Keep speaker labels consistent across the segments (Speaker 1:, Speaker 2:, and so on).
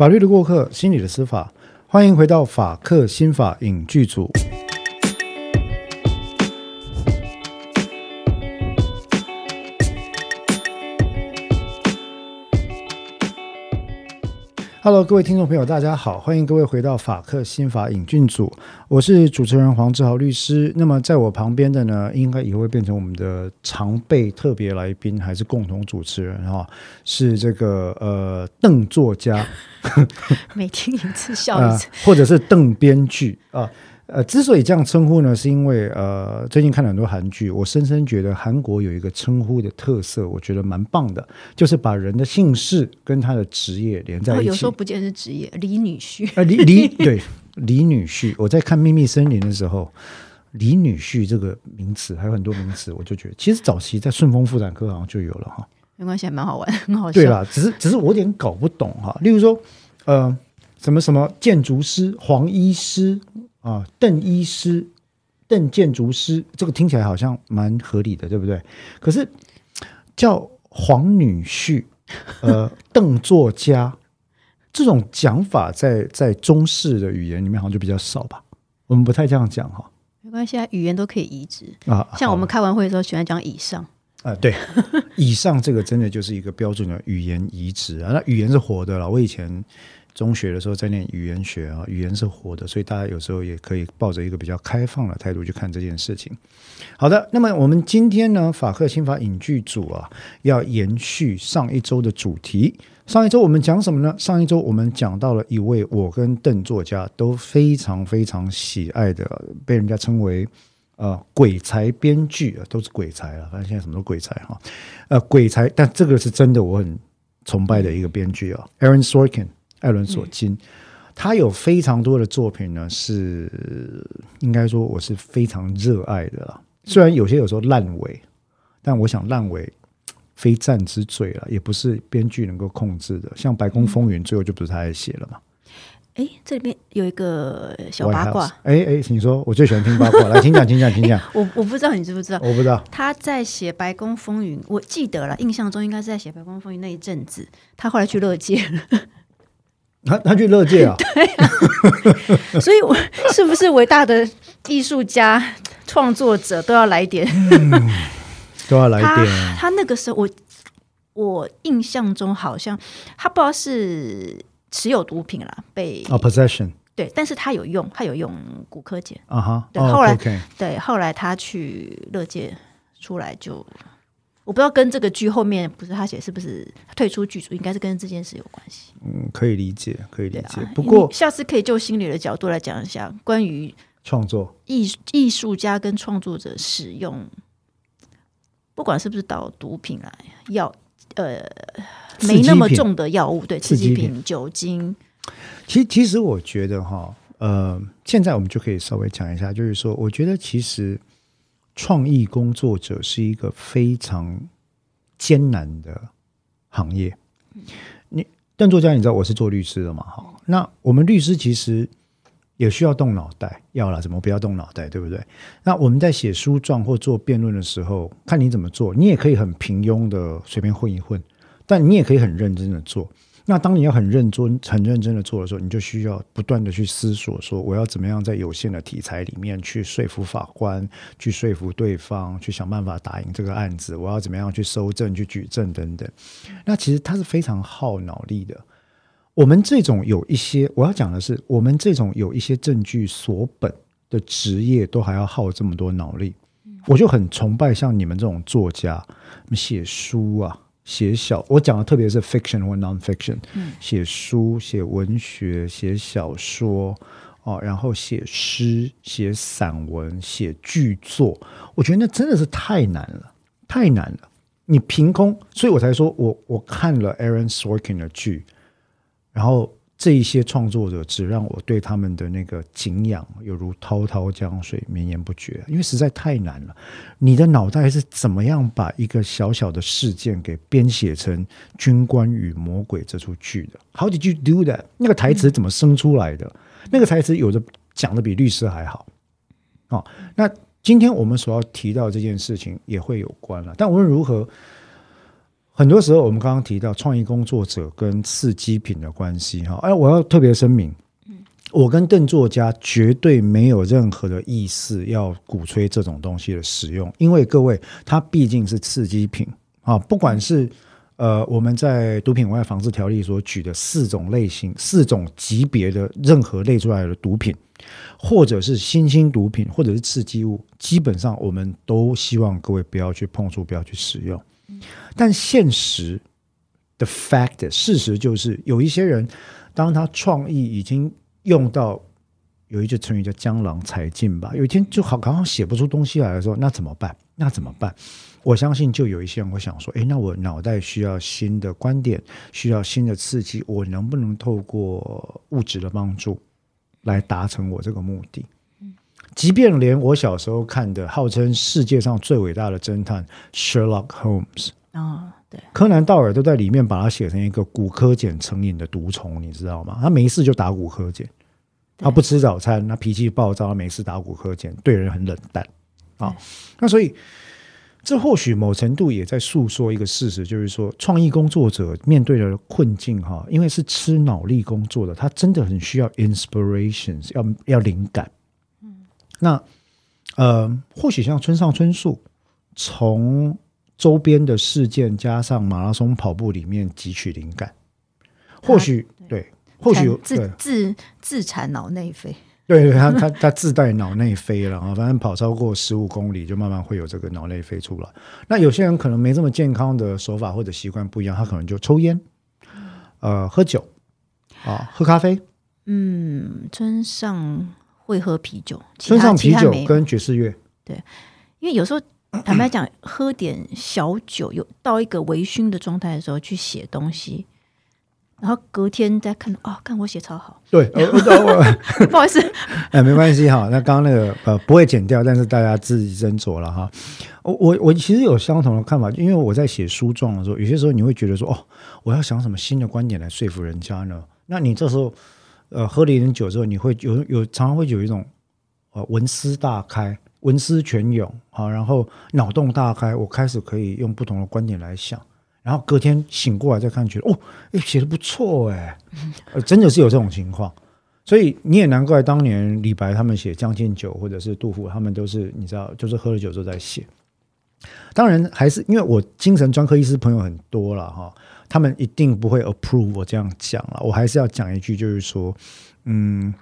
Speaker 1: 法律的过客，心理的司法，欢迎回到法客心法影剧组。Hello，各位听众朋友，大家好，欢迎各位回到法克新法影俊组，我是主持人黄志豪律师。那么在我旁边的呢，应该也会变成我们的常备特别来宾，还是共同主持人哈？是这个呃邓作家，
Speaker 2: 每听一次笑一次，
Speaker 1: 或者是邓编剧啊。呃，之所以这样称呼呢，是因为呃，最近看了很多韩剧，我深深觉得韩国有一个称呼的特色，我觉得蛮棒的，就是把人的姓氏跟他的职业连在一起。
Speaker 2: 有时候不见是职业，李女婿
Speaker 1: 呃，李李 对李女婿。我在看《秘密森林》的时候，李女婿这个名词还有很多名词，我就觉得其实早期在顺丰妇产科好像就有了哈。
Speaker 2: 没关系，蛮好玩，很好笑。
Speaker 1: 对啦，只是只是我有点搞不懂哈。例如说，呃，什么什么建筑师、黄医师。啊，邓医师、邓建筑师，这个听起来好像蛮合理的，对不对？可是叫黄女婿、呃，邓作家这种讲法，在在中式的语言里面好像就比较少吧？我们不太这样讲哈。
Speaker 2: 没关系啊，语言都可以移植啊。像我们开完会的时候，喜欢讲以上
Speaker 1: 啊，对，以上这个真的就是一个标准的语言移植啊。那语言是活的了，我以前。中学的时候在念语言学啊，语言是活的，所以大家有时候也可以抱着一个比较开放的态度去看这件事情。好的，那么我们今天呢，法克新法影剧组啊，要延续上一周的主题。上一周我们讲什么呢？上一周我们讲到了一位我跟邓作家都非常非常喜爱的，被人家称为呃鬼才编剧啊，都是鬼才啊，反正现在什么都鬼才哈。呃，鬼才，但这个是真的，我很崇拜的一个编剧啊，Aaron Sorkin。艾伦·索金，他有非常多的作品呢，是应该说我是非常热爱的啦。虽然有些有时候烂尾，但我想烂尾非战之罪了，也不是编剧能够控制的。像《白宫风云》最后就不是他来写了嘛？
Speaker 2: 哎，这里面有一个小八卦。
Speaker 1: 哎哎，你说，我最喜欢听八卦，来请讲，请讲，请讲。
Speaker 2: 我我不知道你知不知道？
Speaker 1: 我不知道。
Speaker 2: 他在写《白宫风云》，我记得了，印象中应该是在写《白宫风云》那一阵子，他后来去乐界了。
Speaker 1: 他他去乐界啊？
Speaker 2: 对啊，所以我是不是伟大的艺术家、创作者都要来点？
Speaker 1: 都要来点。
Speaker 2: 他那个时候，我我印象中好像他不知道是持有毒品了，被
Speaker 1: 啊 possession
Speaker 2: 对，但是他有用，他有用骨科碱
Speaker 1: 啊哈。
Speaker 2: 对，后来对后来他去乐界出来就。我不知道跟这个剧后面不是他写，是不是退出剧组？应该是跟这件事有关系。
Speaker 1: 嗯，可以理解，可以理解。不过
Speaker 2: 下次可以就心理的角度来讲一下关于
Speaker 1: 创作
Speaker 2: 艺艺术家跟创作者使用，不管是不是导毒品来药，呃，没那么重的药物，对，刺激品、酒精。
Speaker 1: 其其实我觉得哈，呃，现在我们就可以稍微讲一下，就是说，我觉得其实。创意工作者是一个非常艰难的行业。你邓作家，你知道我是做律师的嘛？哈，那我们律师其实也需要动脑袋，要了怎么不要动脑袋，对不对？那我们在写书状或做辩论的时候，看你怎么做，你也可以很平庸的随便混一混，但你也可以很认真的做。那当你要很认真、很认真的做的时候，你就需要不断的去思索，说我要怎么样在有限的题材里面去说服法官，去说服对方，去想办法打赢这个案子。我要怎么样去收证、去举证等等。那其实它是非常耗脑力的。我们这种有一些，我要讲的是，我们这种有一些证据所本的职业，都还要耗这么多脑力。我就很崇拜像你们这种作家，写书啊。写小，我讲的特别是 fiction 或 non-fiction，写书、写文学、写小说哦，然后写诗、写散文、写剧作，我觉得那真的是太难了，太难了。你凭空，所以我才说我我看了 Aaron Sorkin 的剧，然后。这一些创作者只让我对他们的那个敬仰犹如滔滔江水绵延不绝，因为实在太难了。你的脑袋是怎么样把一个小小的事件给编写成《军官与魔鬼》这出剧的？How did you do that？那个台词怎么生出来的？那个台词有的讲的比律师还好。哦，那今天我们所要提到这件事情也会有关了。但无论如何。很多时候我们刚刚提到创意工作者跟刺激品的关系哈，哎，我要特别声明，我跟邓作家绝对没有任何的意思要鼓吹这种东西的使用，因为各位，它毕竟是刺激品啊，不管是。呃，我们在毒品危害防治条例所举的四种类型、四种级别的任何类出来的毒品，或者是新兴毒品，或者是刺激物，基本上我们都希望各位不要去碰触，不要去使用。但现实的 fact，事实就是有一些人，当他创意已经用到有一句成语叫江郎才尽吧，有一天就好刚好写不出东西来的时候，那怎么办？那怎么办？我相信，就有一些人会想说：“诶，那我脑袋需要新的观点，需要新的刺激，我能不能透过物质的帮助来达成我这个目的？”即便连我小时候看的，号称世界上最伟大的侦探 Sherlock Holmes
Speaker 2: 啊，对，
Speaker 1: 柯南道尔都在里面把它写成一个骨科碱成瘾的毒虫，你知道吗？他没事就打骨科碱，他不吃早餐，他脾气暴躁，他没事打骨科碱，对人很冷淡啊。那所以。这或许某程度也在诉说一个事实，就是说，创意工作者面对的困境，哈，因为是吃脑力工作的，他真的很需要 inspirations，要要灵感。嗯，那呃，或许像村上春树，从周边的事件加上马拉松跑步里面汲取灵感，或许对，或许
Speaker 2: 自自自产脑内啡。
Speaker 1: 对对，他他他自带脑内啡了啊，反正跑超过十五公里就慢慢会有这个脑内啡出来。那有些人可能没这么健康的手法或者习惯不一样，他可能就抽烟，呃，喝酒，啊，喝咖啡。
Speaker 2: 嗯，村上会喝啤酒，
Speaker 1: 村上啤酒跟爵士乐。
Speaker 2: 对，因为有时候坦白讲，喝点小酒，有到一个微醺的状态的时候去写东西。然后隔天再看，哦，看我写超好。
Speaker 1: 对，
Speaker 2: 不好意思，
Speaker 1: 哎，没关系哈。那刚刚那个呃不会剪掉，但是大家自己斟酌了哈。我我我其实有相同的看法，因为我在写书状的时候，有些时候你会觉得说，哦，我要想什么新的观点来说服人家呢？那你这时候呃喝了一点酒之后，你会有有常常会有一种呃文思大开、文思泉涌啊，然后脑洞大开，我开始可以用不同的观点来想。然后隔天醒过来再看，觉得哦，哎，写的不错哎，真的是有这种情况，所以你也难怪当年李白他们写《将进酒》，或者是杜甫他们都是你知道，就是喝了酒之后在写。当然还是因为我精神专科医师朋友很多了哈，他们一定不会 approve 我这样讲了。我还是要讲一句，就是说，嗯，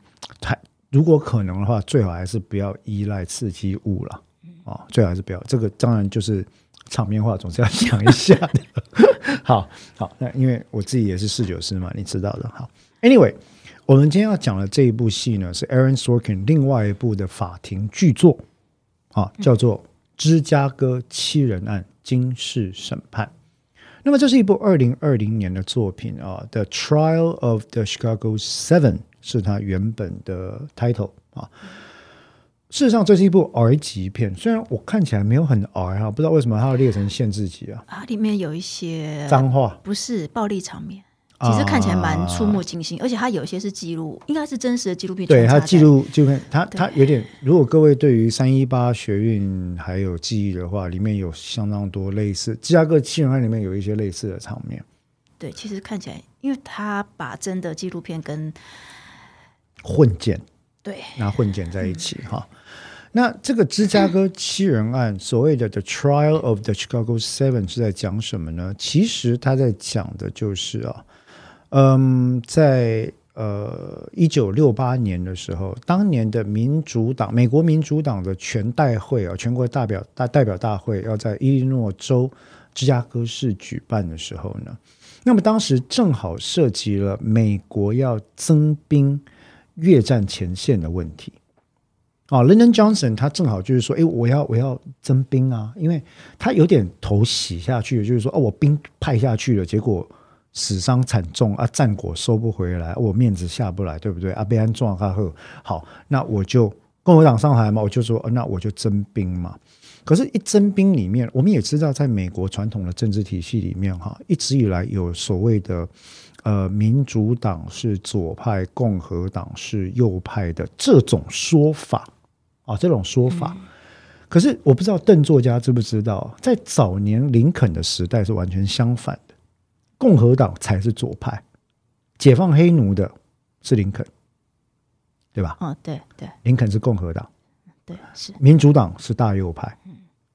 Speaker 1: 他如果可能的话，最好还是不要依赖刺激物了啊，最好还是不要。这个当然就是。场面话总是要讲一下的，好好，那因为我自己也是侍酒师嘛，你知道的。好，Anyway，我们今天要讲的这一部戏呢，是 Aaron Sorkin 另外一部的法庭巨作，啊，叫做《芝加哥七人案：惊世审判》。那么这是一部二零二零年的作品啊，《The Trial of the Chicago Seven》是它原本的 title 啊。事实上，这是一部 R 级片，虽然我看起来没有很 R 哈，不知道为什么它要列成限制级啊？
Speaker 2: 啊，里面有一些
Speaker 1: 脏话，
Speaker 2: 不是暴力场面，其实看起来蛮触目惊心，而且它有一些是记录，应该是真实的纪录片。
Speaker 1: 对，它记录纪录片，它它有点，如果各位对于三一八学运还有记忆的话，里面有相当多类似芝加哥七人案里面有一些类似的场面。
Speaker 2: 对，其实看起来，因为他把真的纪录片跟
Speaker 1: 混剪，
Speaker 2: 对，
Speaker 1: 拿混剪在一起哈。那这个芝加哥七人案，所谓的 The Trial of the Chicago Seven 是在讲什么呢？其实他在讲的就是啊，嗯，在呃一九六八年的时候，当年的民主党，美国民主党的全代会啊，全国代表大代表大会要在伊利诺州芝加哥市举办的时候呢，那么当时正好涉及了美国要增兵越战前线的问题。哦，Lyndon Johnson 他正好就是说，哎，我要我要增兵啊，因为他有点头洗下去，就是说，哦，我兵派下去了，结果死伤惨重啊，战果收不回来，我面子下不来，对不对？啊，被安撞他后，好，那我就共和党上台嘛，我就说，那我就征兵嘛。可是，一征兵里面，我们也知道，在美国传统的政治体系里面，哈，一直以来有所谓的呃，民主党是左派，共和党是右派的这种说法。啊，这种说法，可是我不知道邓作家知不知道，在早年林肯的时代是完全相反的，共和党才是左派，解放黑奴的是林肯，对吧？
Speaker 2: 哦，对对，
Speaker 1: 林肯是共和党，
Speaker 2: 对是
Speaker 1: 民主党是大右派，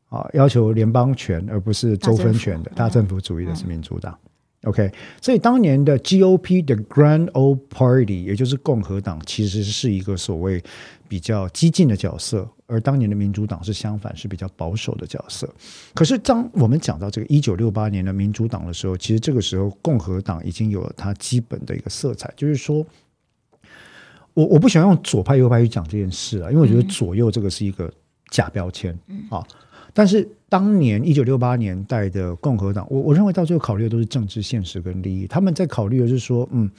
Speaker 1: 啊，要求联邦权而不是州分权的大政府主义的是民主党。OK，所以当年的 GOP 的 Grand Old Party，也就是共和党，其实是一个所谓比较激进的角色，而当年的民主党是相反，是比较保守的角色。可是当我们讲到这个一九六八年的民主党的时候，其实这个时候共和党已经有了它基本的一个色彩，就是说，我我不喜欢用左派右派去讲这件事啊，因为我觉得左右这个是一个假标签啊。但是当年一九六八年代的共和党，我我认为到最后考虑的都是政治现实跟利益。他们在考虑的是说，嗯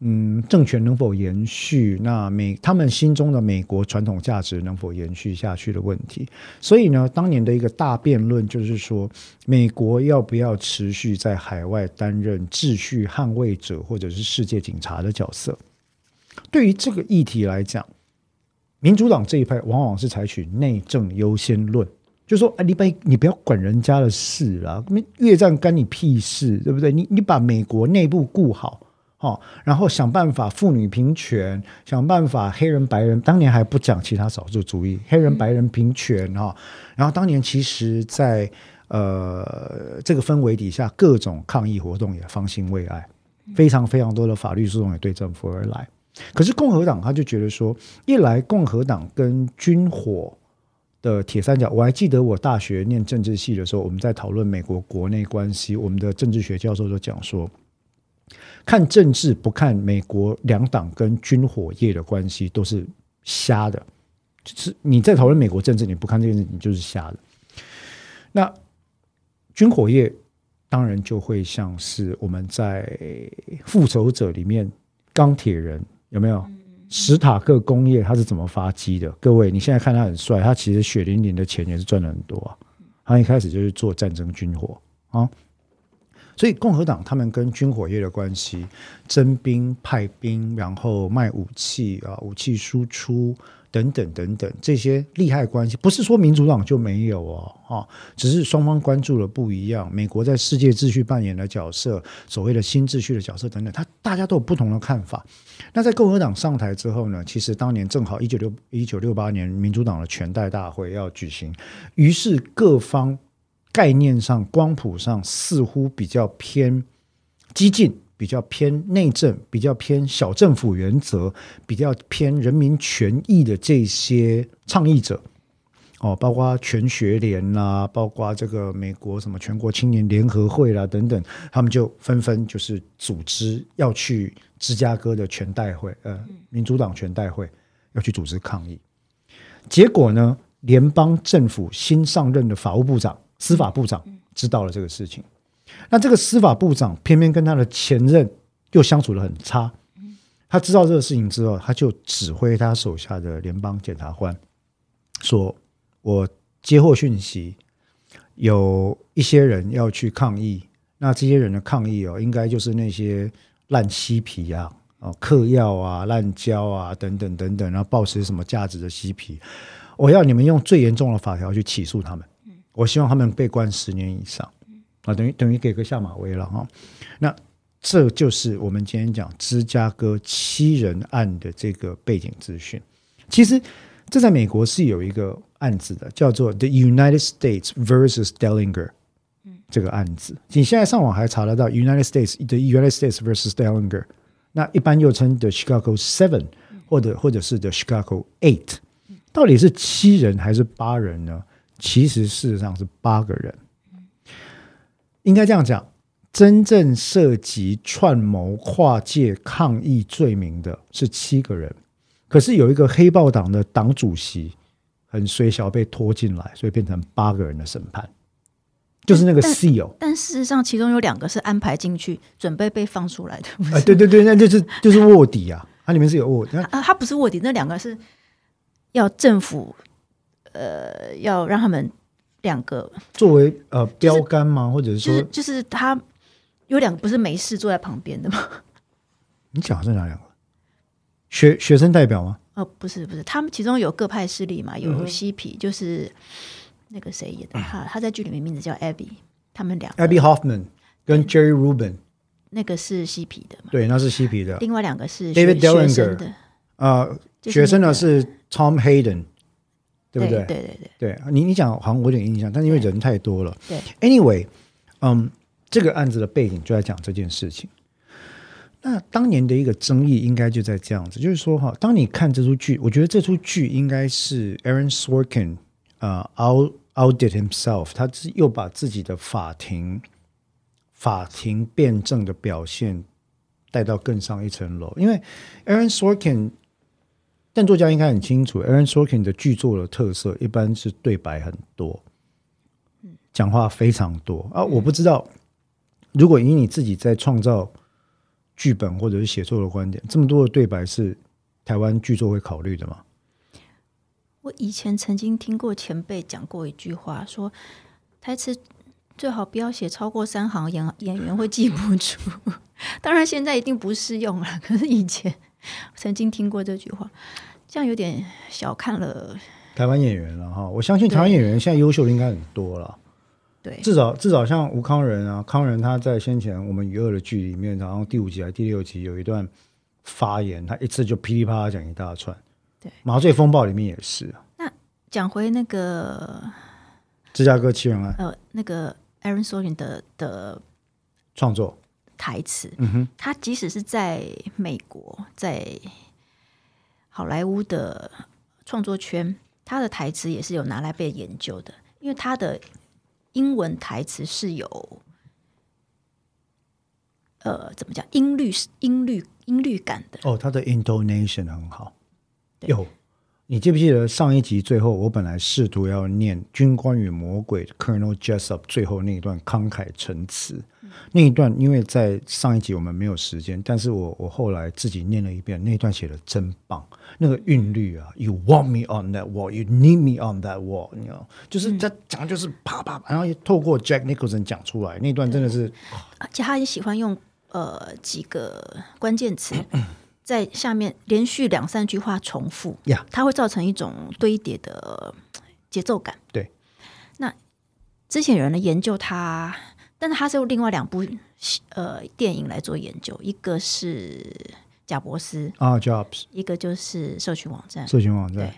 Speaker 1: 嗯，政权能否延续？那美他们心中的美国传统价值能否延续下去的问题。所以呢，当年的一个大辩论就是说，美国要不要持续在海外担任秩序捍卫者或者是世界警察的角色？对于这个议题来讲，民主党这一派往往是采取内政优先论。就说啊，你不你不要管人家的事啦，越战干你屁事，对不对？你你把美国内部顾好，哦，然后想办法妇女平权，想办法黑人白人，当年还不讲其他少数主义，黑人白人平权哈。然后当年其实，在呃这个氛围底下，各种抗议活动也方兴未艾，非常非常多的法律诉讼也对政府而来。可是共和党他就觉得说，一来共和党跟军火。的铁三角，我还记得我大学念政治系的时候，我们在讨论美国国内关系，我们的政治学教授就讲说，看政治不看美国两党跟军火业的关系都是瞎的，就是你在讨论美国政治，你不看这件事，你就是瞎的。那军火业当然就会像是我们在复仇者里面钢铁人有没有？史塔克工业他是怎么发迹的？各位，你现在看他很帅，他其实血淋淋的钱也是赚了很多啊。他一开始就是做战争军火啊，所以共和党他们跟军火业的关系，征兵派兵，然后卖武器啊，武器输出。等等等等，这些利害关系不是说民主党就没有哦，哈，只是双方关注的不一样。美国在世界秩序扮演的角色，所谓的新秩序的角色等等，他大家都有不同的看法。那在共和党上台之后呢？其实当年正好一九六一九六八年，民主党的全代大会要举行，于是各方概念上、光谱上似乎比较偏激进。比较偏内政、比较偏小政府原则、比较偏人民权益的这些倡议者，哦，包括全学联啦，包括这个美国什么全国青年联合会啦等等，他们就纷纷就是组织要去芝加哥的全代会，呃，民主党全代会要去组织抗议。结果呢，联邦政府新上任的法务部长、司法部长知道了这个事情。那这个司法部长偏偏跟他的前任又相处的很差，他知道这个事情之后，他就指挥他手下的联邦检察官说：“我接获讯息，有一些人要去抗议。那这些人的抗议哦，应该就是那些烂嬉皮啊、哦嗑药啊、滥交啊等等等等，然后抱持什么价值的嬉皮。我要你们用最严重的法条去起诉他们。我希望他们被关十年以上。”啊，等于等于给个下马威了哈。那这就是我们今天讲芝加哥七人案的这个背景资讯。其实这在美国是有一个案子的，叫做 The United States versus Dellinger。这个案子你现在上网还查得到 United States The United States versus Dellinger。那一般又称 The Chicago Seven，或者或者是 The Chicago Eight。到底是七人还是八人呢？其实事实上是八个人。应该这样讲，真正涉及串谋跨界抗议罪名的是七个人，可是有一个黑豹党的党主席很随小被拖进来，所以变成八个人的审判，就是那个 CEO。
Speaker 2: 但事实上，其中有两个是安排进去，准备被放出来的。
Speaker 1: 啊，对对对，那就是就是卧底啊，它里面是有卧底
Speaker 2: 啊，他不是卧底，那两个是要政府呃要让他们。两个
Speaker 1: 作为呃标杆吗？或者是说，
Speaker 2: 就是他有两个不是没事坐在旁边的吗？
Speaker 1: 你讲的是哪两个？学学生代表吗？
Speaker 2: 哦，不是不是，他们其中有各派势力嘛，有嬉皮，就是那个谁演的，他他在剧里面名字叫 Abby，他们两
Speaker 1: Abby Hoffman 跟 Jerry Rubin，
Speaker 2: 那个是嬉皮的嘛？
Speaker 1: 对，那是嬉皮的。
Speaker 2: 另外两个是
Speaker 1: David
Speaker 2: 学生的，
Speaker 1: 啊，学生的是 Tom Hayden，对不对？
Speaker 2: 对对对
Speaker 1: 对，你你讲好像我有点印象，但因为人太多了。
Speaker 2: 对
Speaker 1: ，Anyway，嗯，这个案子的背景就在讲这件事情。那当年的一个争议应该就在这样子，就是说哈，当你看这出剧，我觉得这出剧应该是 Aaron Sorkin 啊，out outdid himself，他又把自己的法庭法庭辩证的表现带到更上一层楼。因为 Aaron Sorkin，但作家应该很清楚，Aaron Sorkin 的剧作的特色一般是对白很多，讲话非常多啊。我不知道，如果以你自己在创造。剧本或者是写作的观点，这么多的对白是台湾剧作会考虑的吗？
Speaker 2: 我以前曾经听过前辈讲过一句话，说台词最好不要写超过三行，演演员会记不住。当然现在一定不适用了，可是以前曾经听过这句话，这样有点小看了
Speaker 1: 台湾演员了哈。我相信台湾演员现在优秀的应该很多了。对至少至少像吴康仁啊，康仁他在先前我们娱乐的剧里面，然后第五集还是第六集有一段发言，他一次就噼里啪啦讲一大串。
Speaker 2: 对，
Speaker 1: 麻醉风暴里面也是。
Speaker 2: 那讲回那个
Speaker 1: 芝加哥七人案，
Speaker 2: 呃，那个 Aaron Sorkin 的的
Speaker 1: 创作
Speaker 2: 台词，
Speaker 1: 嗯哼，
Speaker 2: 他即使是在美国，在好莱坞的创作圈，他的台词也是有拿来被研究的，因为他的。英文台词是有，呃，怎么讲？音律是音律音律感的。
Speaker 1: 哦，他的 intonation 很好。有，你记不记得上一集最后，我本来试图要念《军官与魔鬼》Colonel Jessup 最后那一段慷慨陈词。那一段，因为在上一集我们没有时间，但是我我后来自己念了一遍，那一段写的真棒，那个韵律啊，You want me on that wall, you need me on that wall，你知道，就是他讲的就是啪啪，然后透过 Jack Nicholson 讲出来，那段真的是，
Speaker 2: 而且他也喜欢用呃几个关键词 在下面连续两三句话重复，
Speaker 1: 呀，
Speaker 2: 它会造成一种堆叠的节奏感。
Speaker 1: 对，
Speaker 2: 那之前有人来研究它。但是它是用另外两部呃电影来做研究，一个是贾伯斯
Speaker 1: 啊，Jobs，
Speaker 2: 一个就是社群网站，
Speaker 1: 社群网站。
Speaker 2: 对，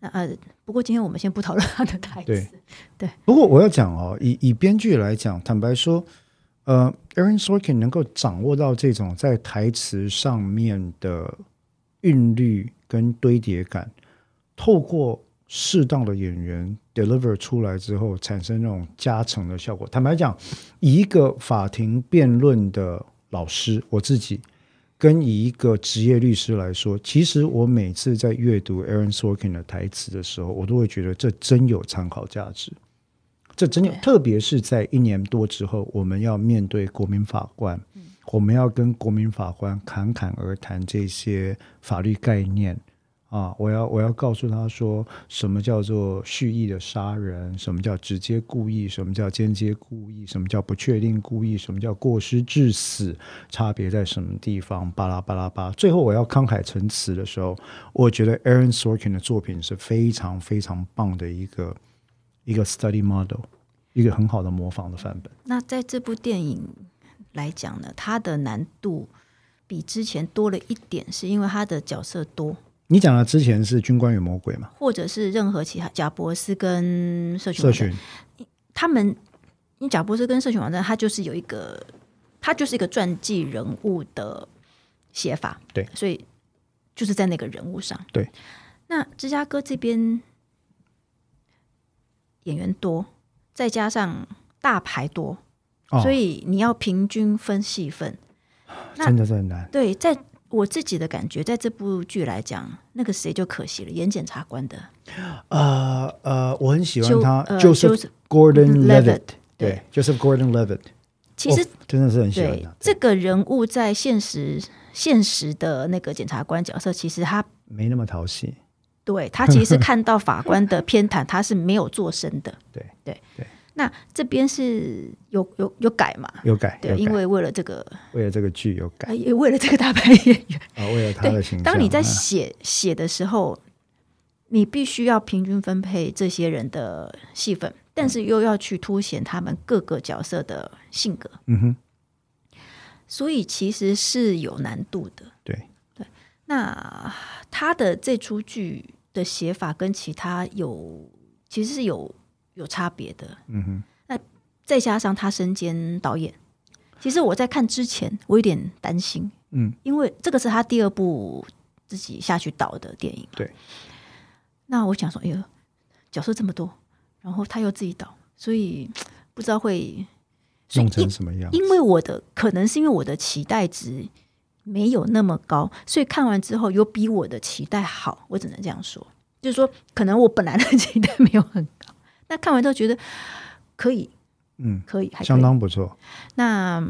Speaker 2: 那呃，不过今天我们先不讨论他的台词。对，
Speaker 1: 不过我要讲哦，以以编剧来讲，坦白说，呃，Aaron Sorkin 能够掌握到这种在台词上面的韵律跟堆叠感，透过。适当的演员 deliver 出来之后，产生那种加成的效果。坦白讲，以一个法庭辩论的老师，我自己跟以一个职业律师来说，其实我每次在阅读 Aaron Sorkin 的台词的时候，我都会觉得这真有参考价值。这真的，特别是在一年多之后，我们要面对国民法官，我们要跟国民法官侃侃而谈这些法律概念。啊！我要我要告诉他说，什么叫做蓄意的杀人？什么叫直接故意？什么叫间接故意？什么叫不确定故意？什么叫过失致死？差别在什么地方？巴拉巴拉巴。最后我要慷慨陈词的时候，我觉得 Aaron Sorkin 的作品是非常非常棒的一个一个 study model，一个很好的模仿的范本。
Speaker 2: 那在这部电影来讲呢，它的难度比之前多了一点，是因为它的角色多。
Speaker 1: 你讲的之前是军官与魔鬼嘛？
Speaker 2: 或者是任何其他贾博士跟社群
Speaker 1: 社群，
Speaker 2: 他们，你贾博士跟社群网站，它就是有一个，它就是一个传记人物的写法，
Speaker 1: 对，
Speaker 2: 所以就是在那个人物上，
Speaker 1: 对。
Speaker 2: 那芝加哥这边演员多，再加上大牌多，所以你要平均分戏份，
Speaker 1: 真的是很难。
Speaker 2: 对，在。我自己的感觉，在这部剧来讲，那个谁就可惜了，演检察官的。
Speaker 1: 呃呃，我很喜欢他，Joseph Gordon Levitt，对，Joseph Gordon Levitt，
Speaker 2: 其实
Speaker 1: 真的是很喜欢他。
Speaker 2: 这个人物在现实现实的那个检察官角色，其实他
Speaker 1: 没那么讨喜。
Speaker 2: 对他其实 看到法官的偏袒，他是没有做声的。
Speaker 1: 对
Speaker 2: 对
Speaker 1: 对。
Speaker 2: 那这边是有有有改嘛？
Speaker 1: 有改，
Speaker 2: 对，因为为了这个，
Speaker 1: 为了这个剧有改，
Speaker 2: 也为了这个大牌演员
Speaker 1: 啊，为了他的形象。
Speaker 2: 当你在写写的时候，你必须要平均分配这些人的戏份，但是又要去凸显他们各个角色的性格。
Speaker 1: 嗯哼，
Speaker 2: 所以其实是有难度的。
Speaker 1: 对
Speaker 2: 对，那他的这出剧的写法跟其他有其实是有。有差别的，
Speaker 1: 嗯哼。
Speaker 2: 那再加上他身兼导演，其实我在看之前，我有点担心，
Speaker 1: 嗯，
Speaker 2: 因为这个是他第二部自己下去导的电影，
Speaker 1: 对。
Speaker 2: 那我想说，哎呦，角色这么多，然后他又自己导，所以不知道会
Speaker 1: 弄成什么样。
Speaker 2: 因为我的可能是因为我的期待值没有那么高，所以看完之后有比我的期待好，我只能这样说，就是说，可能我本来的期待没有很高。那看完之后觉得可以，
Speaker 1: 嗯，
Speaker 2: 可以，还
Speaker 1: 相当不错。
Speaker 2: 那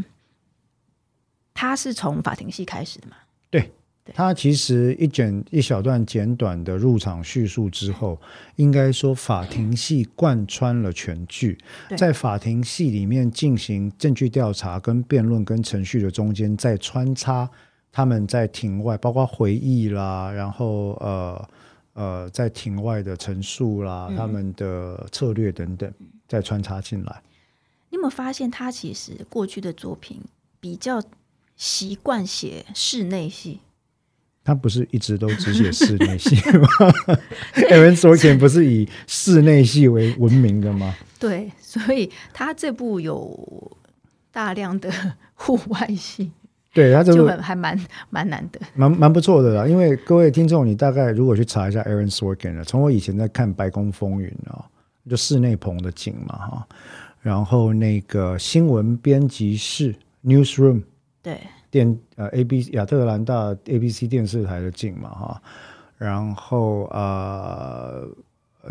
Speaker 2: 他是从法庭戏开始的嘛？
Speaker 1: 对，他其实一简一小段简短的入场叙述之后，应该说法庭戏贯穿了全剧，在法庭戏里面进行证据调查、跟辩论、跟程序的中间，再穿插他们在庭外，包括回忆啦，然后呃。呃，在庭外的陈述啦，他们的策略等等，再穿插进来。
Speaker 2: 你有没有发现，他其实过去的作品比较习惯写室内戏？
Speaker 1: 他不是一直都只写室内戏吗？Aaron Sorkin 不是以室内戏为闻名的吗？
Speaker 2: 对，所以他这部有大量的户外戏。
Speaker 1: 对他这
Speaker 2: 个还蛮蛮难的，
Speaker 1: 蛮蛮不错的啦。因为各位听众，你大概如果去查一下 Aaron Sorkin 了，从我以前在看《白宫风云》啊，就室内棚的景嘛哈，然后那个新闻编辑室 Newsroom，
Speaker 2: 对
Speaker 1: 电呃 A B 亚特兰大 A B C 电视台的景嘛哈，然后呃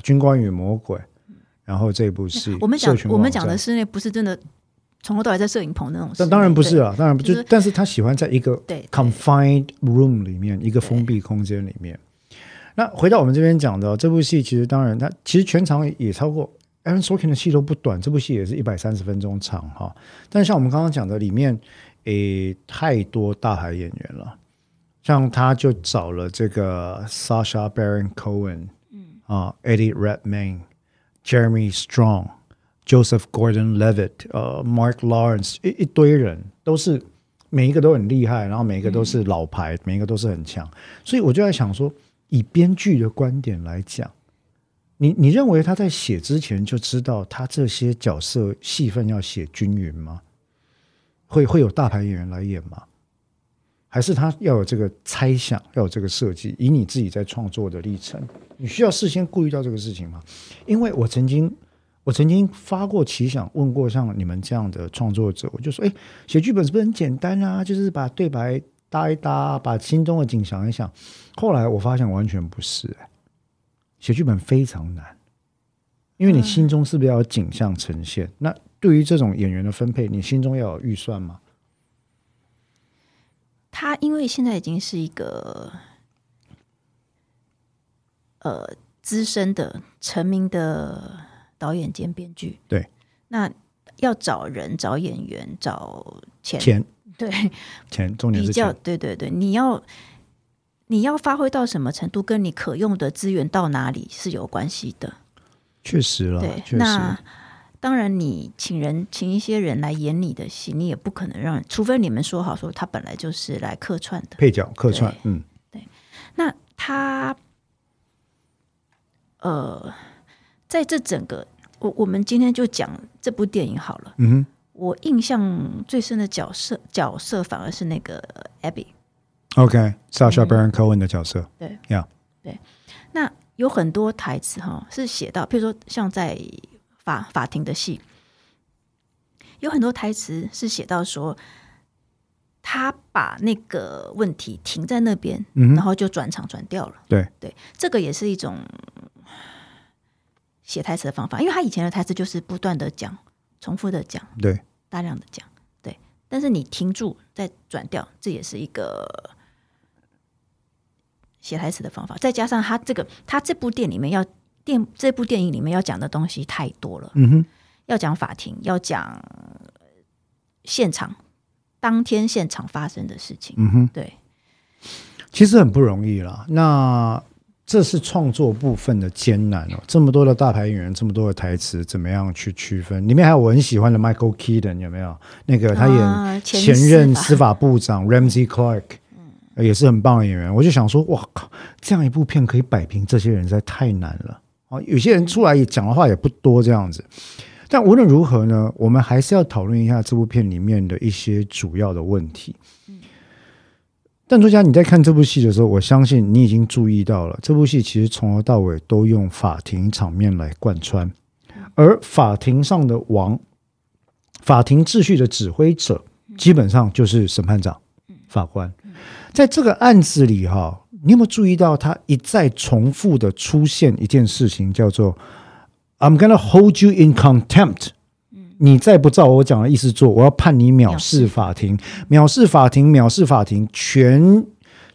Speaker 1: 军官与魔鬼，然后这部戏
Speaker 2: 我们讲我们讲的室内不是真的。从头到尾在摄影棚那种，
Speaker 1: 但当然不是啊，当然不就，但是他喜欢在一个 confined room 里面，一个封闭空间里面。那回到我们这边讲的这部戏，其实当然，它其实全长也超过 Aaron Sorkin 的戏都不短，这部戏也是一百三十分钟长哈。但像我们刚刚讲的，里面诶太多大牌演员了，像他就找了这个 Sasha Baron Cohen，嗯啊，Eddie Redmayne，Jeremy Strong。Joseph Gordon-Levitt，呃，Mark Lawrence，一一堆人都是每一个都很厉害，然后每一个都是老牌，每一个都是很强，所以我就在想说，以编剧的观点来讲，你你认为他在写之前就知道他这些角色戏份要写均匀吗？会会有大牌演员来演吗？还是他要有这个猜想，要有这个设计？以你自己在创作的历程，你需要事先顾虑到这个事情吗？因为我曾经。我曾经发过奇想，问过像你们这样的创作者，我就说：“哎，写剧本是不是很简单啊？就是把对白搭一搭，把心中的景想一想。”后来我发现完全不是，哎，写剧本非常难，因为你心中是不是要有景象呈现？那对于这种演员的分配，你心中要有预算吗？
Speaker 2: 他因为现在已经是一个呃资深的、成名的。导演兼编剧，
Speaker 1: 对，
Speaker 2: 那要找人、找演员、找钱，
Speaker 1: 钱。
Speaker 2: 对。
Speaker 1: 钱，重点是
Speaker 2: 较对对对，你要你要发挥到什么程度，跟你可用的资源到哪里是有关系的。
Speaker 1: 确实了，
Speaker 2: 对，那当然，你请人请一些人来演你的戏，你也不可能让，除非你们说好说他本来就是来客串的。
Speaker 1: 配角客串，嗯，
Speaker 2: 对，那他呃。在这整个，我我们今天就讲这部电影好了。
Speaker 1: 嗯哼，
Speaker 2: 我印象最深的角色角色反而是那个 Abby。
Speaker 1: OK，Sasha Baron Cohen 的角色。
Speaker 2: 对，
Speaker 1: 呀，
Speaker 2: 对。那有很多台词哈，是写到，譬如说像在法法庭的戏，有很多台词是写到说，他把那个问题停在那边，然后就转场转掉了。
Speaker 1: 对，
Speaker 2: 对，这个也是一种。写台词的方法，因为他以前的台词就是不断的讲、重复的讲、
Speaker 1: 对，
Speaker 2: 大量的讲，对。但是你停住再转调，这也是一个写台词的方法。再加上他这个，他这部电影里面要电这部电影里面要讲的东西太多了，
Speaker 1: 嗯哼，
Speaker 2: 要讲法庭，要讲现场当天现场发生的事情。
Speaker 1: 嗯哼，
Speaker 2: 对，
Speaker 1: 其实很不容易啦。那这是创作部分的艰难哦，这么多的大牌演员，这么多的台词，怎么样去区分？里面还有我很喜欢的 Michael Keaton，有没有？那个他
Speaker 2: 啊
Speaker 1: 演
Speaker 2: 前
Speaker 1: 前任
Speaker 2: 司法
Speaker 1: 部长 Ramsey Clark，呃也是很棒的演员。我就想说，哇靠，这样一部片可以摆平这些人，实在太难了哦。有些人出来也讲的话也不多，这样子。但无论如何呢，我们还是要讨论一下这部片里面的一些主要的问题。但作家，你在看这部戏的时候，我相信你已经注意到了，这部戏其实从头到尾都用法庭场面来贯穿，而法庭上的王，法庭秩序的指挥者，基本上就是审判长、法官。在这个案子里，哈，你有没有注意到他一再重复的出现一件事情，叫做 "I'm gonna hold you in contempt"。你再不照我讲的意思做，我要判你藐视法庭，藐视法庭，藐视法庭。全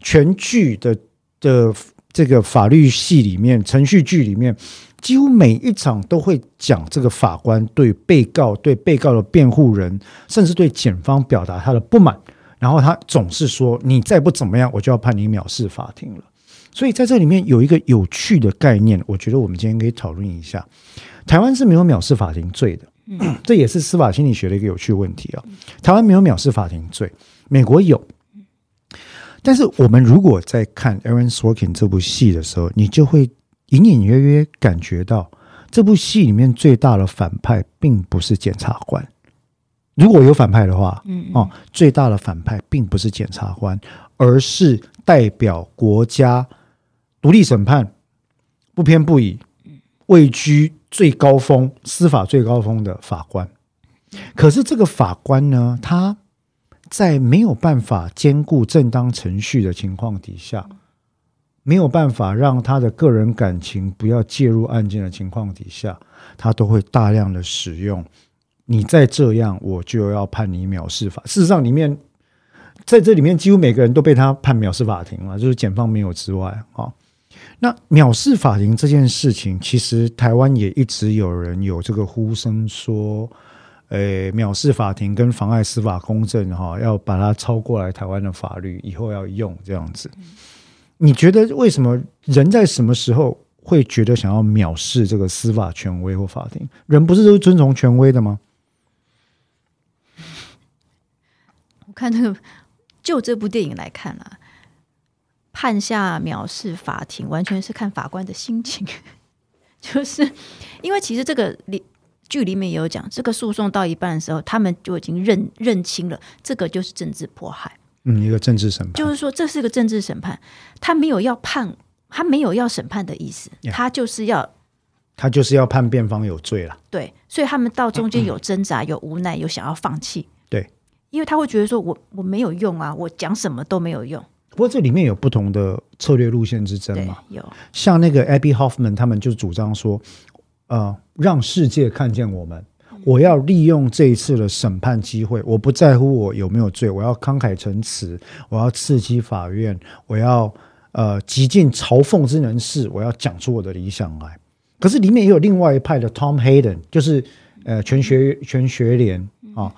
Speaker 1: 全剧的的这个法律系里面，程序剧里面，几乎每一场都会讲这个法官对被告、对被告的辩护人，甚至对检方表达他的不满，然后他总是说：“你再不怎么样，我就要判你藐视法庭了。”所以在这里面有一个有趣的概念，我觉得我们今天可以讨论一下。台湾是没有藐视法庭罪的。这也是司法心理学的一个有趣问题啊。台湾没有藐视法庭罪，美国有。但是我们如果在看《Aaron Sorkin》这部戏的时候，你就会隐隐约约感觉到，这部戏里面最大的反派并不是检察官。如果有反派的话，
Speaker 2: 嗯
Speaker 1: 哦，最大的反派并不是检察官，而是代表国家独立审判、不偏不倚、位居最高峰、司法最高峰的法官。可是这个法官呢，他在没有办法兼顾正当程序的情况底下，没有办法让他的个人感情不要介入案件的情况底下，他都会大量的使用。你再这样，我就要判你藐视法。事实上，里面在这里面几乎每个人都被他判藐视法庭了，就是检方没有之外啊。那藐视法庭这件事情，其实台湾也一直有人有这个呼声说，呃，藐视法庭跟妨碍司法公正哈，要把它超过来台湾的法律，以后要用这样子。你觉得为什么人在什么时候会觉得想要藐视这个司法权威或法庭？人不是都遵从权威的吗？
Speaker 2: 我看这个，就这部电影来看啊，判下藐视法庭，完全是看法官的心情。就是因为其实这个里剧里面也有讲，这个诉讼到一半的时候，他们就已经认认清了，这个就是政治迫害。
Speaker 1: 嗯，一个政治审判，
Speaker 2: 就是说这是个政治审判，他没有要判，他没有要审判的意思他就是要
Speaker 1: 他就是要判辩方有罪了。
Speaker 2: 对，所以他们到中间有挣扎，有无奈，有想要放弃。
Speaker 1: 对，
Speaker 2: 因为他会觉得说我我没有用啊，我讲什么都没有用。
Speaker 1: 不过这里面有不同的策略路线之争
Speaker 2: 对
Speaker 1: 嘛。，
Speaker 2: 有
Speaker 1: 像那个 Abby Hoffman 他们就主张说，呃，让世界看见我们。我要利用这一次的审判机会，我不在乎我有没有罪，我要慷慨陈词，我要刺激法院，我要呃极尽嘲讽之能事，我要讲出我的理想来。可是里面也有另外一派的 Tom Hayden，就是呃全学全学联啊，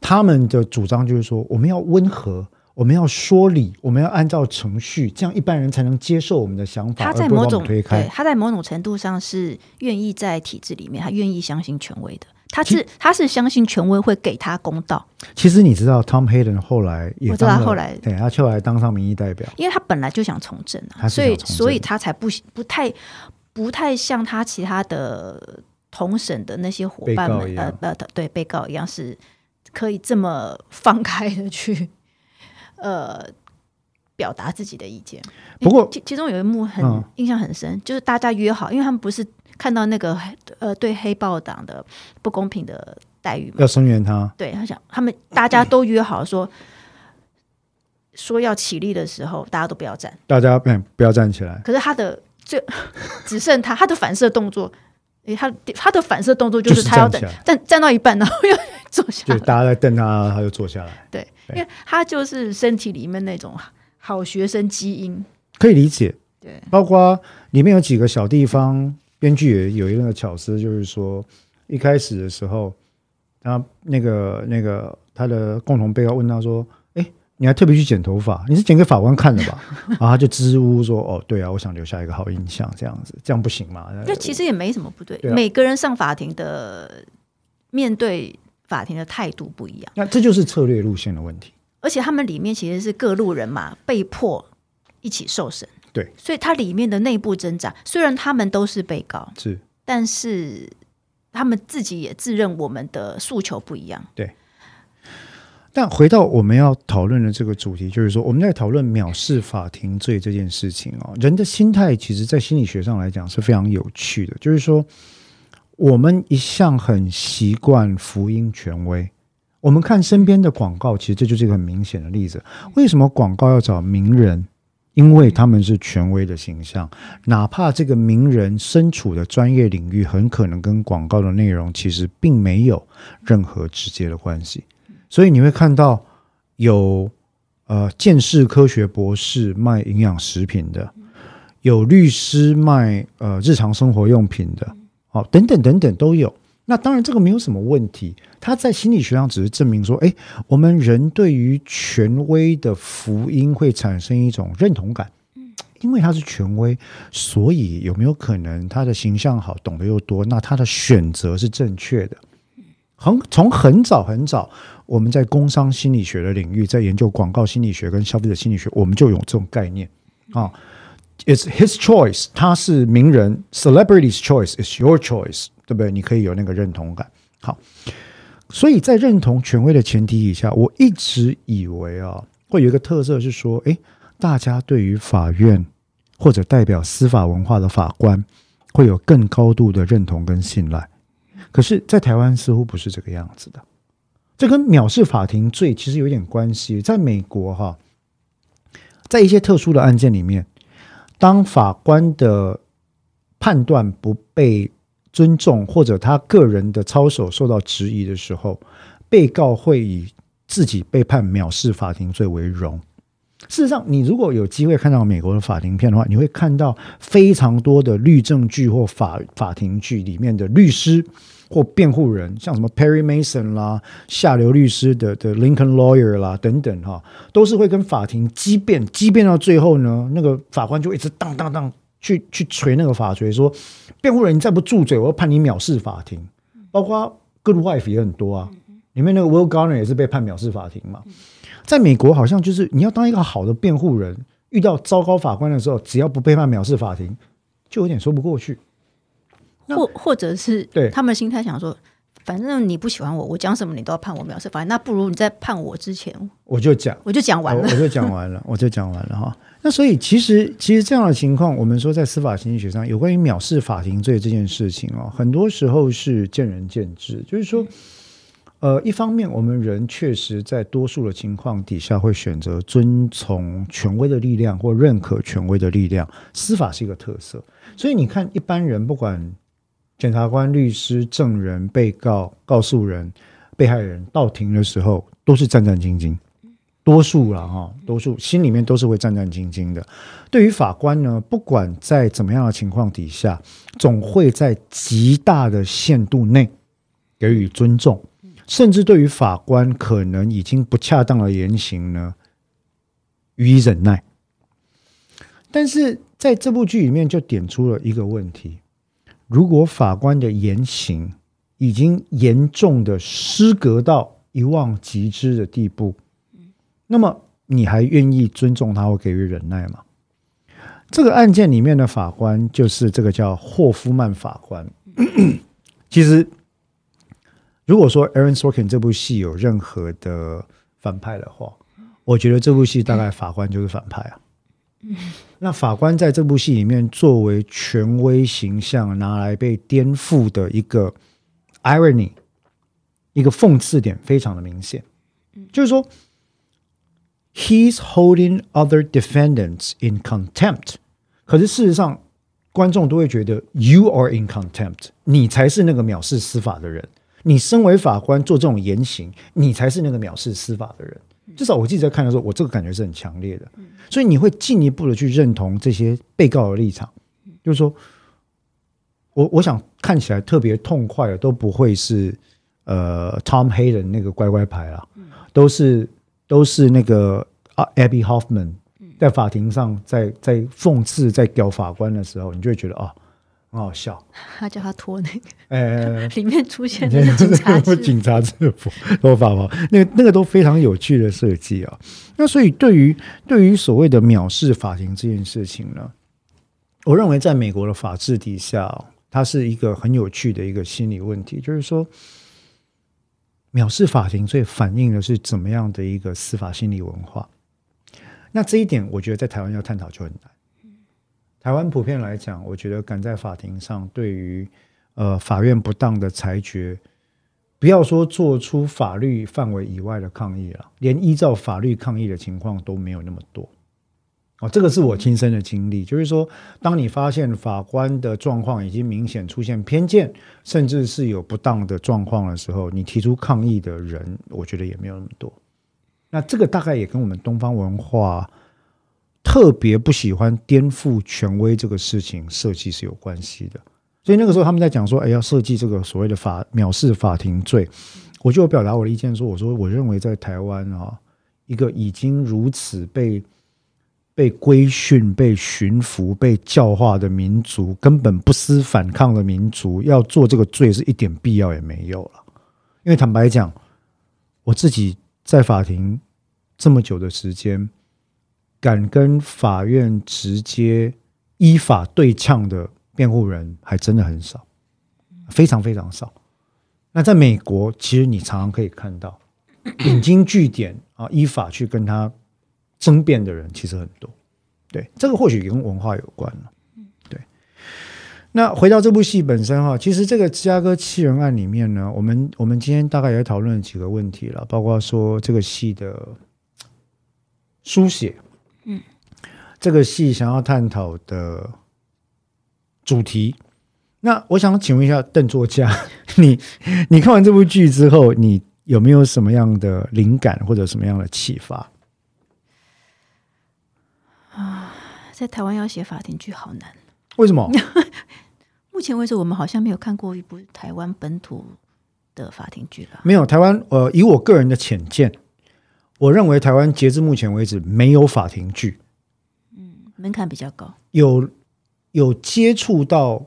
Speaker 1: 他们的主张就是说，我们要温和，我们要说理，我们要按照程序，这样一般人才能接受我们的想法，
Speaker 2: 他在某种对
Speaker 1: 们推开。
Speaker 2: 他在某种程度上是愿意在体制里面，他愿意相信权威的。他是他是相信权威会给他公道，
Speaker 1: 其实你知道，Tom Hayden 后来也
Speaker 2: 我知道后来
Speaker 1: 对他后来当上民意代表，
Speaker 2: 因为他本来就想从政啊，所以所以他才不不太不太像他其他的同审的那些伙伴们，呃呃，对被告一样是可以这么放开的去呃表达自己的意见。
Speaker 1: 不过
Speaker 2: 其其中有一幕很、
Speaker 1: 嗯
Speaker 2: 印象很深，就是大家约好，因为他们不是看到那个呃对黑豹党的不公平的待遇嘛，
Speaker 1: 要声援他，
Speaker 2: 对他想他们大家都约好说。说要起立的时候，大家都不要站。
Speaker 1: 大家不不要站起来，
Speaker 2: 可是他的最 只剩他，他的反射动作，诶，他他的反射动作就是他要等
Speaker 1: 站
Speaker 2: 站站到一半，然后又 坐下来。
Speaker 1: 就大家在瞪他，他就坐下来，
Speaker 2: 对，
Speaker 1: 对
Speaker 2: 因为他就是身体里面那种好学生基因。
Speaker 1: 可以理解。
Speaker 2: 对，
Speaker 1: 包括里面有几个小地方，编剧也有一个巧思，就是说，一开始的时候，他那个那个他的共同被告问他说：“哎，你还特别去剪头发？你是剪给法官看的吧？”然 后他就支支吾吾说：“哦，对啊，我想留下一个好印象，这样子，这样不行吗？”
Speaker 2: 那其实也没什么不对，
Speaker 1: 对啊
Speaker 2: 每个人上法庭的面对法庭的态度不一样，
Speaker 1: 那这就是策略路线的问题。
Speaker 2: 而且他们里面其实是各路人马被迫一起受审，
Speaker 1: 对，
Speaker 2: 所以它里面的内部挣扎，虽然他们都是被告，
Speaker 1: 是
Speaker 2: 但是他们自己也自认我们的诉求不一样。
Speaker 1: 但回到我们要讨论的这个主题，就是说我们在讨论藐视法庭罪这件事情哦，人的心态其实在心理学上来讲是非常有趣的，就是说我们一向很习惯福音权威。我们看身边的广告，其实这就是一个很明显的例子。为什么广告要找名人？因为他们是权威的形象，哪怕这个名人身处的专业领域很可能跟广告的内容其实并没有任何直接的关系。所以你会看到有呃见识科学博士卖营养食品的，有律师卖呃日常生活用品的，哦，等等等等都有。那当然这个没有什么问题，他在心理学上只是证明说，哎，我们人对于权威的福音会产生一种认同感。因为他是权威，所以有没有可能他的形象好，懂得又多，那他的选择是正确的？很从很早很早，我们在工商心理学的领域，在研究广告心理学跟消费者心理学，我们就有这种概念啊。It's his choice，他是名人，celebrity's choice is your choice，对不对？你可以有那个认同感。好，所以在认同权威的前提以下，我一直以为啊，会有一个特色是说，诶，大家对于法院或者代表司法文化的法官会有更高度的认同跟信赖。可是，在台湾似乎不是这个样子的。这跟藐视法庭罪其实有点关系。在美国，哈，在一些特殊的案件里面，当法官的判断不被尊重，或者他个人的操守受到质疑的时候，被告会以自己被判藐视法庭罪为荣。事实上，你如果有机会看到美国的法庭片的话，你会看到非常多的律政剧或法法庭剧里面的律师或辩护人，像什么 Perry Mason 啦、下流律师的的 Lincoln Lawyer 啦等等哈，都是会跟法庭激辩，激辩到最后呢，那个法官就一直当当当去去捶那个法锤，说辩护人你再不住嘴，我要判你藐视法庭。包括 Good Wife 也很多啊，里面那个 Will Garner 也是被判藐视法庭嘛。在美国，好像就是你要当一个好的辩护人，遇到糟糕法官的时候，只要不被判藐视法庭，就有点说不过去。
Speaker 2: 或或者是
Speaker 1: 对
Speaker 2: 他们的心态想说，反正你不喜欢我，我讲什么你都要判我藐视法庭，那不如你在判我之前
Speaker 1: 我就讲，
Speaker 2: 我就讲完了。
Speaker 1: 我我就讲完了，我就讲完了哈。那所以其实其实这样的情况，我们说在司法经济学上有关于藐视法庭罪这件事情哦，很多时候是见仁见智。就是说，呃，一方面我们人确实在多数的情况底下会选择遵从权威的力量或认可权威的力量，司法是一个特色。所以你看，一般人不管检察官、律师、证人、被告、告诉人、被害人到庭的时候，都是战战兢兢。多数了哈，多数心里面都是会战战兢兢的。对于法官呢，不管在怎么样的情况底下，总会在极大的限度内给予尊重，甚至对于法官可能已经不恰当的言行呢，予以忍耐。但是在这部剧里面就点出了一个问题：如果法官的言行已经严重的失格到一望即知的地步，那么你还愿意尊重他或给予忍耐吗？这个案件里面的法官就是这个叫霍夫曼法官。其实，如果说 Aaron Sorkin 这部戏有任何的反派的话，我觉得这部戏大概法官就是反派啊。那法官在这部戏里面作为权威形象拿来被颠覆的一个 irony，一个讽刺点非常的明显，就是说。He's holding other defendants in contempt，可是事实上，观众都会觉得 you are in contempt，你才是那个藐视司法的人。你身为法官做这种言行，你才是那个藐视司法的人。至少我自己在看的时候，我这个感觉是很强烈的。所以你会进一步的去认同这些被告的立场，就是说，我我想看起来特别痛快的都不会是呃 Tom Hayden 那个乖乖牌啊，都是都是那个啊 Abby Hoffman 在法庭上在在讽刺在屌法官的时候，你就会觉得啊很好笑。
Speaker 2: 他叫他脱那个，
Speaker 1: 呃，
Speaker 2: 里面出现的是警察制服
Speaker 1: 警察制服、头发毛，那个那个都非常有趣的设计啊。那所以对于对于所谓的藐视法庭这件事情呢，我认为在美国的法治底下哦，它是一个很有趣的一个心理问题，就是说藐视法庭最反映的是怎么样的一个司法心理文化。那这一点，我觉得在台湾要探讨就很难。台湾普遍来讲，我觉得敢在法庭上对于呃法院不当的裁决，不要说做出法律范围以外的抗议了，连依照法律抗议的情况都没有那么多。哦，这个是我亲身的经历，就是说，当你发现法官的状况已经明显出现偏见，甚至是有不当的状况的时候，你提出抗议的人，我觉得也没有那么多。那这个大概也跟我们东方文化特别不喜欢颠覆权威这个事情设计是有关系的。所以那个时候他们在讲说，哎，要设计这个所谓的法藐视法庭罪，我就有表达我的意见说，我说我认为在台湾啊，一个已经如此被被规训、被驯服、被教化的民族，根本不思反抗的民族，要做这个罪是一点必要也没有了。因为坦白讲，我自己在法庭这么久的时间，敢跟法院直接依法对呛的辩护人，还真的很少，非常非常少。那在美国，其实你常常可以看到引经据典啊，依法去跟他争辩的人其实很多。对，这个或许也跟文化有关了。对。那回到这部戏本身哈，其实这个芝加哥七人案里面呢，我们我们今天大概也讨论了几个问题了，包括说这个戏的书写，
Speaker 2: 嗯，
Speaker 1: 这个戏想要探讨的主题。那我想请问一下邓作家，你你看完这部剧之后，你有没有什么样的灵感或者什么样的启发？
Speaker 2: 啊在台湾要写法庭剧好难。
Speaker 1: 为什么？
Speaker 2: 目前为止，我们好像没有看过一部台湾本土的法庭剧吧？
Speaker 1: 没有台湾，呃，以我个人的浅见，我认为台湾截至目前为止没有法庭剧嗯
Speaker 2: 门槛比较高。
Speaker 1: 有有接触到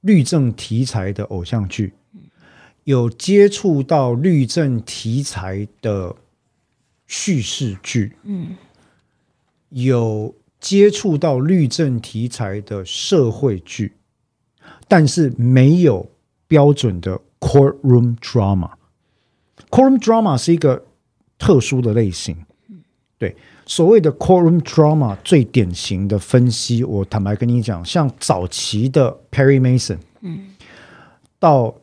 Speaker 1: 律政题材的偶像剧，有接触到律政题材的叙事剧，
Speaker 2: 嗯，
Speaker 1: 有接触到律政题材的社会剧，但是没有标准的 courtroom drama。courtroom drama 是一个特殊的类型，对所谓的 courtroom drama 最典型的分析，我坦白跟你讲，像早期的 Perry Mason，
Speaker 2: 嗯，
Speaker 1: 到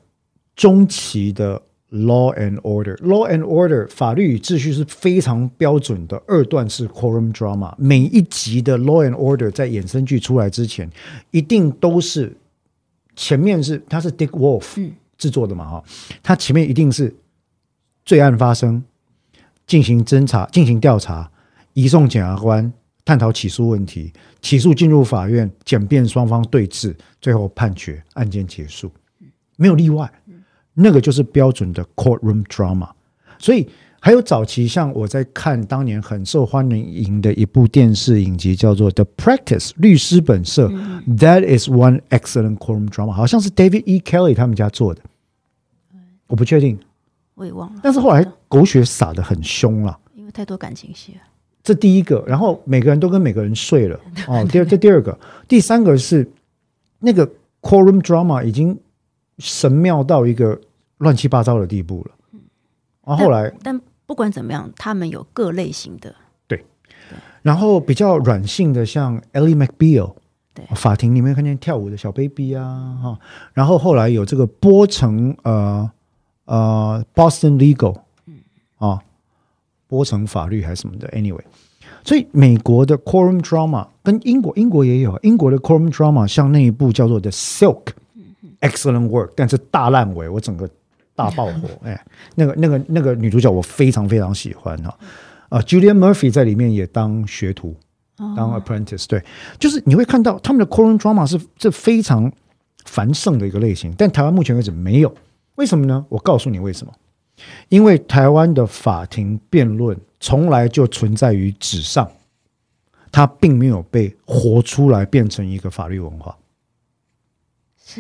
Speaker 1: 中期的 Law and Order，Law and Order 法律与秩序是非常标准的二段式 courtroom drama。每一集的 Law and Order 在衍生剧出来之前，一定都是前面是它是 Dick Wolf
Speaker 2: 嗯。
Speaker 1: 制作的嘛哈，它前面一定是罪案发生，进行侦查、进行调查，移送检察官探讨起诉问题，起诉进入法院，检辩双方对峙，最后判决，案件结束，没有例外。那个就是标准的 courtroom drama。所以还有早期像我在看当年很受欢迎的一部电视影集，叫做《The Practice》律师本色、That is one excellent courtroom drama，好像是 David E. Kelly 他们家做的，我不确定。
Speaker 2: 我也忘了，
Speaker 1: 但是后来狗血撒的很凶了。
Speaker 2: 因为太多感情戏了。
Speaker 1: 这第一个，然后每个人都跟每个人睡了 哦。第二，这第二个，第三个是那个 courtroom drama 已经神妙到一个乱七八糟的地步了。然后后来，
Speaker 2: 但不管怎么样，他们有各类型的对，
Speaker 1: 然后比较软性的，像 Ellie McBeal，
Speaker 2: 对
Speaker 1: 法庭里面看见跳舞的小 baby 啊，哈。然后后来有这个波城呃呃 Boston Legal，啊，波城法律还是什么的，anyway。所以美国的 courtroom drama 跟英国英国也有，英国的 courtroom drama 像那一部叫做 The Silk，excellent work，但是大烂尾，我整个大爆火，哎，那个那个那个女主角我非常非常喜欢哈，啊，Julian Murphy 在里面也当学徒，当 apprentice，对，就是你会看到他们的 courtroom drama 是这非常繁盛的一个类型，但台湾目前为止没有。为什么呢？我告诉你为什么。因为台湾的法庭辩论从来就存在于纸上，它并没有被活出来变成一个法律文化。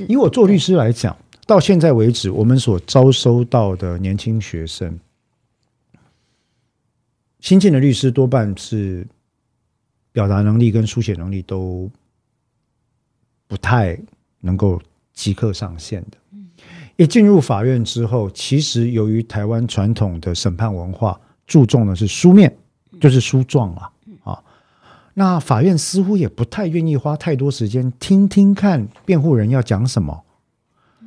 Speaker 1: 以我做律师来讲，到现在为止，我们所招收到的年轻学生，新进的律师多半是表达能力跟书写能力都不太能够即刻上线的。一进入法院之后，其实由于台湾传统的审判文化注重的是书面，就是书状啊，啊，那法院似乎也不太愿意花太多时间听听看辩护人要讲什么，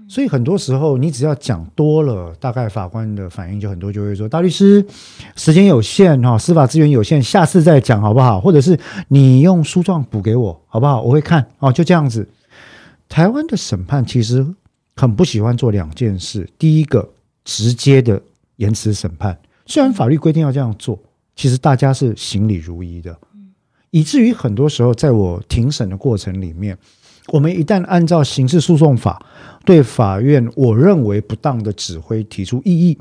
Speaker 1: 所以很多时候你只要讲多了，大概法官的反应就很多，就会说大律师时间有限哈，司法资源有限，下次再讲好不好？或者是你用书状补给我好不好？我会看哦，就这样子。台湾的审判其实。很不喜欢做两件事。第一个，直接的延迟审判，虽然法律规定要这样做，其实大家是行礼如仪的，以至于很多时候，在我庭审的过程里面，我们一旦按照刑事诉讼法对法院我认为不当的指挥提出异议，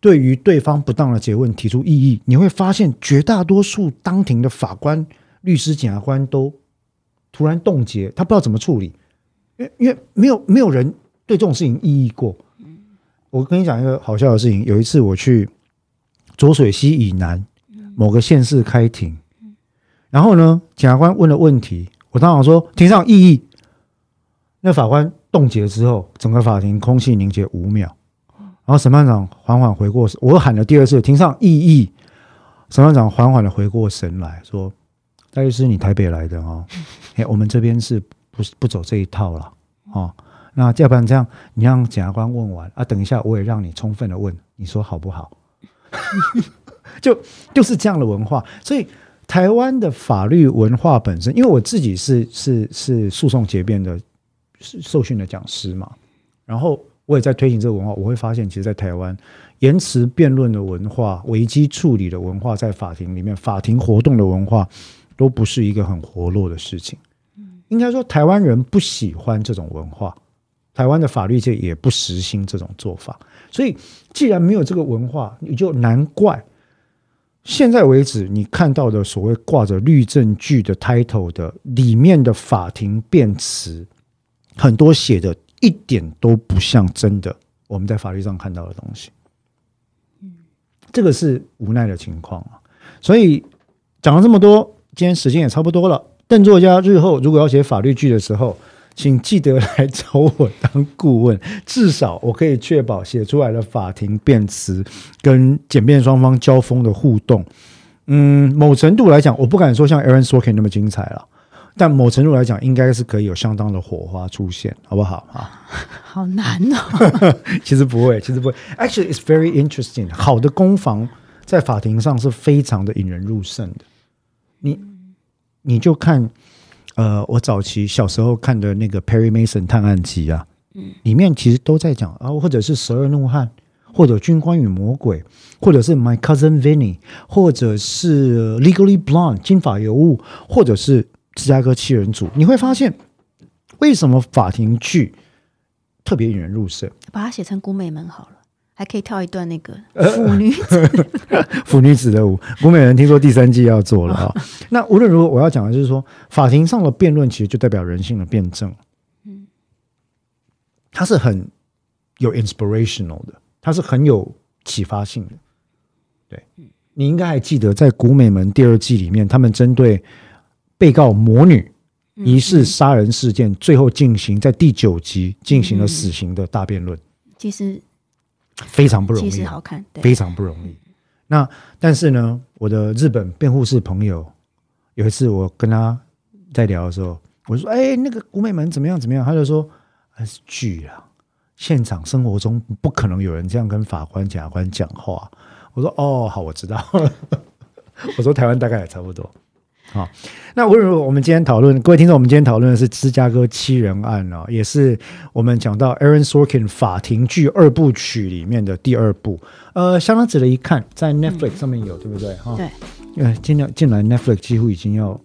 Speaker 1: 对于对方不当的诘问提出异议，你会发现绝大多数当庭的法官、律师、检察官都突然冻结，他不知道怎么处理，因为因为没有没有人。对这种事情意义过，我跟你讲一个好笑的事情。有一次我去浊水溪以南某个县市开庭，然后呢，检察官问了问题，我当场说庭上异议，那法官冻结之后，整个法庭空气凝结五秒，然后审判长缓缓回过神，我喊了第二次庭上异议，审判长缓缓的回过神来说：“戴律师，你台北来的哦，哎，我们这边是不不走这一套了哦。”那要不然这样，你让检察官问完啊，等一下我也让你充分的问，你说好不好？就就是这样的文化，所以台湾的法律文化本身，因为我自己是是是诉讼结辩的受训的讲师嘛，然后我也在推行这个文化，我会发现，其实，在台湾延迟辩论的文化、危机处理的文化，在法庭里面，法庭活动的文化，都不是一个很活络的事情。应该说，台湾人不喜欢这种文化。台湾的法律界也不实行这种做法，所以既然没有这个文化，你就难怪现在为止你看到的所谓挂着律政剧的 title 的里面的法庭辩词，很多写的一点都不像真的我们在法律上看到的东西。这个是无奈的情况啊。所以讲了这么多，今天时间也差不多了。邓作家日后如果要写法律剧的时候，请记得来找我当顾问，至少我可以确保写出来的法庭辩词跟检辩双方交锋的互动，嗯，某程度来讲，我不敢说像 Aaron Sorkin 那么精彩了，但某程度来讲，应该是可以有相当的火花出现，好不好啊？
Speaker 2: 好难哦。
Speaker 1: 其实不会，其实不会。Actually, it's very interesting. 好的攻防在法庭上是非常的引人入胜的。你你就看。呃，我早期小时候看的那个 Perry Mason 探案集啊，嗯，里面其实都在讲啊，或者是十二怒汉，或者军官与魔鬼，或者是 My Cousin Vinny，或者是 Legally Blonde 金发尤物，或者是芝加哥七人组，你会发现为什么法庭剧特别引人入胜？
Speaker 2: 把它写成古美门好了。还可以跳一段那个 腐女子
Speaker 1: 腐女子的舞，古美人听说第三季要做了啊。那无论如何，我要讲的就是说，法庭上的辩论其实就代表人性的辩证。嗯，它是很有 inspirational 的，它是很有启发性的。对，你应该还记得，在古美门第二季里面，他们针对被告魔女疑似杀人事件，最后进行在第九集进行了死刑的大辩论。
Speaker 2: 其实。
Speaker 1: 非常不容易，
Speaker 2: 其实好看，
Speaker 1: 非常不容易。那但是呢，我的日本辩护士朋友有一次我跟他在聊的时候，我说：“哎，那个古美门怎么样？怎么样？”他就说：“还是剧啊，现场生活中不可能有人这样跟法官、检察官讲话。”我说：“哦，好，我知道。” 我说：“台湾大概也差不多。”好，那无论我们今天讨论，各位听众，我们今天讨论的是芝加哥七人案哦，也是我们讲到 Aaron Sorkin 法庭剧二部曲里面的第二部。呃，相当值得一看，在 Netflix 上面有，对不对？哈，
Speaker 2: 对。
Speaker 1: 呃，进来进来 Netflix 几乎已经要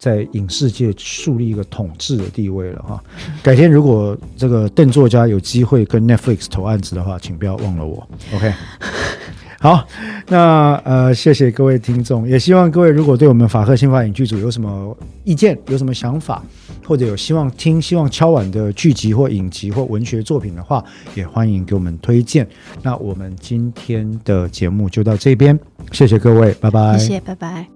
Speaker 1: 在影视界树立一个统治的地位了哈。改天如果这个邓作家有机会跟 Netflix 投案子的话，请不要忘了我。OK。好，那呃，谢谢各位听众，也希望各位如果对我们法克新法影剧组有什么意见、有什么想法，或者有希望听、希望敲碗的剧集或影集或文学作品的话，也欢迎给我们推荐。那我们今天的节目就到这边，谢谢各位，拜拜。
Speaker 2: 谢谢，拜拜。